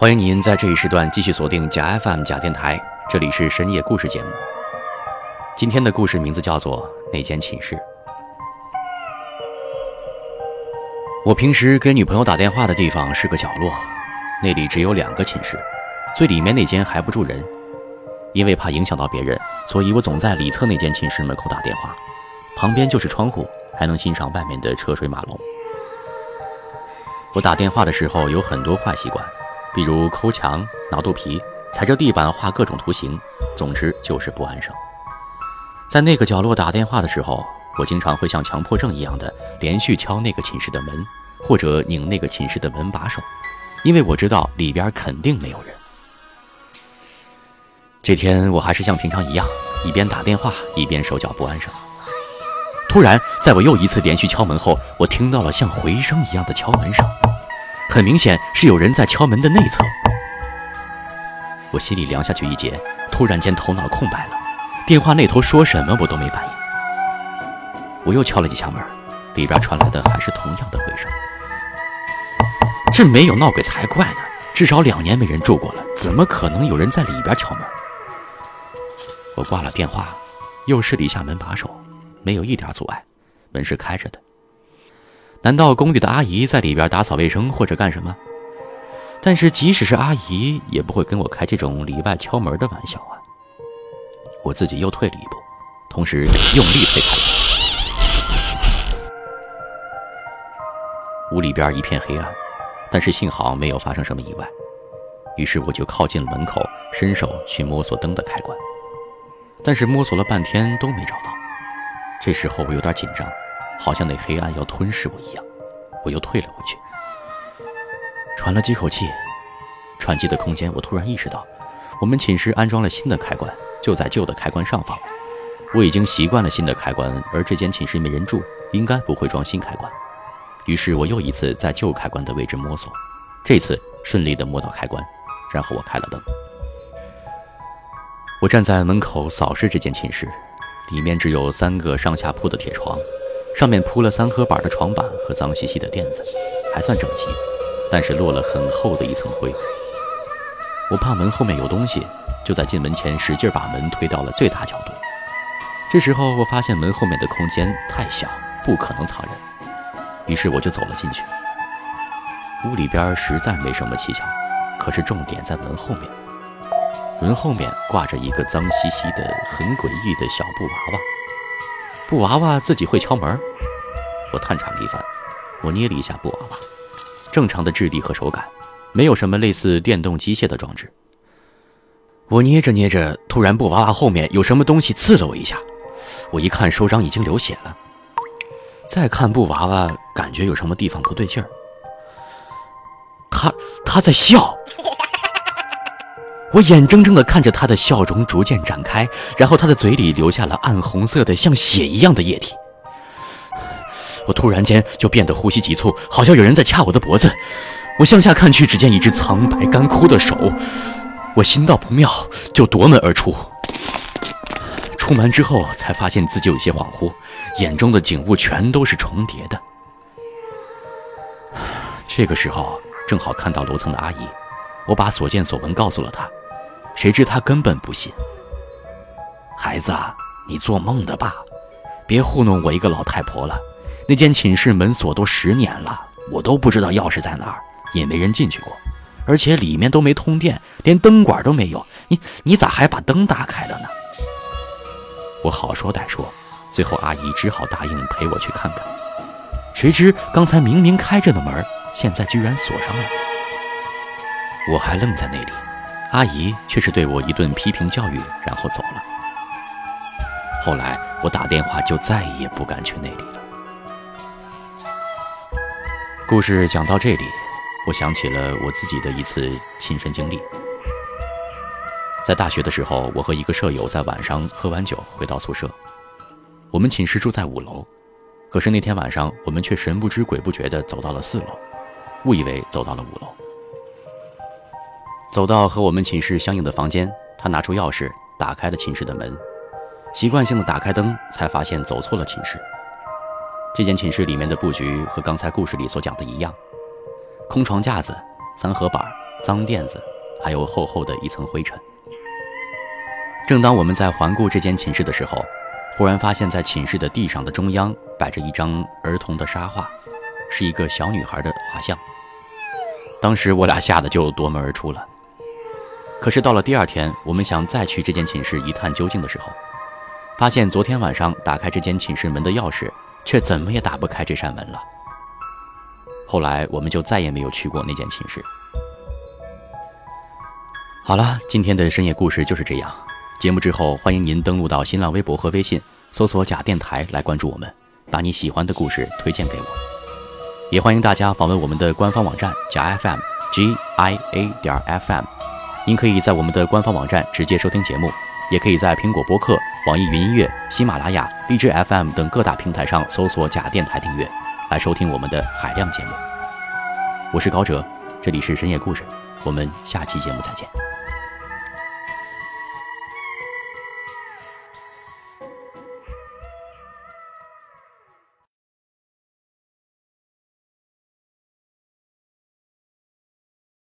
欢迎您在这一时段继续锁定假 FM 假电台，这里是深夜故事节目。今天的故事名字叫做《那间寝室》。我平时给女朋友打电话的地方是个角落，那里只有两个寝室，最里面那间还不住人。因为怕影响到别人，所以我总在里侧那间寝室门口打电话，旁边就是窗户，还能欣赏外面的车水马龙。我打电话的时候有很多坏习惯。比如抠墙、挠肚皮、踩着地板画各种图形，总之就是不安生。在那个角落打电话的时候，我经常会像强迫症一样的连续敲那个寝室的门，或者拧那个寝室的门把手，因为我知道里边肯定没有人。这天我还是像平常一样，一边打电话一边手脚不安生。突然，在我又一次连续敲门后，我听到了像回声一样的敲门声。很明显是有人在敲门的内侧，我心里凉下去一截，突然间头脑空白了，电话那头说什么我都没反应。我又敲了几下门，里边传来的还是同样的回声。这没有闹鬼才怪呢，至少两年没人住过了，怎么可能有人在里边敲门？我挂了电话，又试了一下门把手，没有一点阻碍，门是开着的。难道公寓的阿姨在里边打扫卫生或者干什么？但是即使是阿姨，也不会跟我开这种里外敲门的玩笑啊！我自己又退了一步，同时用力推开了。屋里边一片黑暗，但是幸好没有发生什么意外。于是我就靠近了门口，伸手去摸索灯的开关，但是摸索了半天都没找到。这时候我有点紧张。好像那黑暗要吞噬我一样，我又退了回去，喘了几口气。喘气的空间，我突然意识到，我们寝室安装了新的开关，就在旧的开关上方。我已经习惯了新的开关，而这间寝室没人住，应该不会装新开关。于是我又一次在旧开关的位置摸索，这次顺利的摸到开关，然后我开了灯。我站在门口扫视这间寝室，里面只有三个上下铺的铁床。上面铺了三合板的床板和脏兮兮的垫子，还算整齐，但是落了很厚的一层灰。我怕门后面有东西，就在进门前使劲把门推到了最大角度。这时候我发现门后面的空间太小，不可能藏人，于是我就走了进去。屋里边实在没什么蹊跷，可是重点在门后面。门后面挂着一个脏兮兮的、很诡异的小布娃娃。布娃娃自己会敲门，我探查了一番，我捏了一下布娃娃，正常的质地和手感，没有什么类似电动机械的装置。我捏着捏着，突然布娃娃后面有什么东西刺了我一下，我一看手掌已经流血了。再看布娃娃，感觉有什么地方不对劲儿，他他在笑。我眼睁睁地看着他的笑容逐渐展开，然后他的嘴里留下了暗红色的像血一样的液体。我突然间就变得呼吸急促，好像有人在掐我的脖子。我向下看去，只见一只苍白干枯的手。我心道不妙，就夺门而出。出门之后，才发现自己有些恍惚，眼中的景物全都是重叠的。这个时候，正好看到楼层的阿姨，我把所见所闻告诉了她。谁知他根本不信。孩子，你做梦的吧？别糊弄我一个老太婆了。那间寝室门锁都十年了，我都不知道钥匙在哪儿，也没人进去过，而且里面都没通电，连灯管都没有。你你咋还把灯打开了呢？我好说歹说，最后阿姨只好答应陪我去看看。谁知刚才明明开着的门，现在居然锁上了。我还愣在那里。阿姨却是对我一顿批评教育，然后走了。后来我打电话就再也不敢去那里了。故事讲到这里，我想起了我自己的一次亲身经历。在大学的时候，我和一个舍友在晚上喝完酒回到宿舍，我们寝室住在五楼，可是那天晚上我们却神不知鬼不觉地走到了四楼，误以为走到了五楼。走到和我们寝室相应的房间，他拿出钥匙打开了寝室的门，习惯性的打开灯，才发现走错了寝室。这间寝室里面的布局和刚才故事里所讲的一样，空床架子、三合板、脏垫子，还有厚厚的一层灰尘。正当我们在环顾这间寝室的时候，忽然发现，在寝室的地上的中央摆着一张儿童的沙画，是一个小女孩的画像。当时我俩吓得就夺门而出了。可是到了第二天，我们想再去这间寝室一探究竟的时候，发现昨天晚上打开这间寝室门的钥匙，却怎么也打不开这扇门了。后来我们就再也没有去过那间寝室。好了，今天的深夜故事就是这样。节目之后，欢迎您登录到新浪微博和微信，搜索“假电台”来关注我们，把你喜欢的故事推荐给我。也欢迎大家访问我们的官方网站“假 FM G I A 点 FM”。您可以在我们的官方网站直接收听节目，也可以在苹果播客、网易云音乐、喜马拉雅、荔枝 FM 等各大平台上搜索“假电台”订阅，来收听我们的海量节目。我是高哲，这里是深夜故事，我们下期节目再见。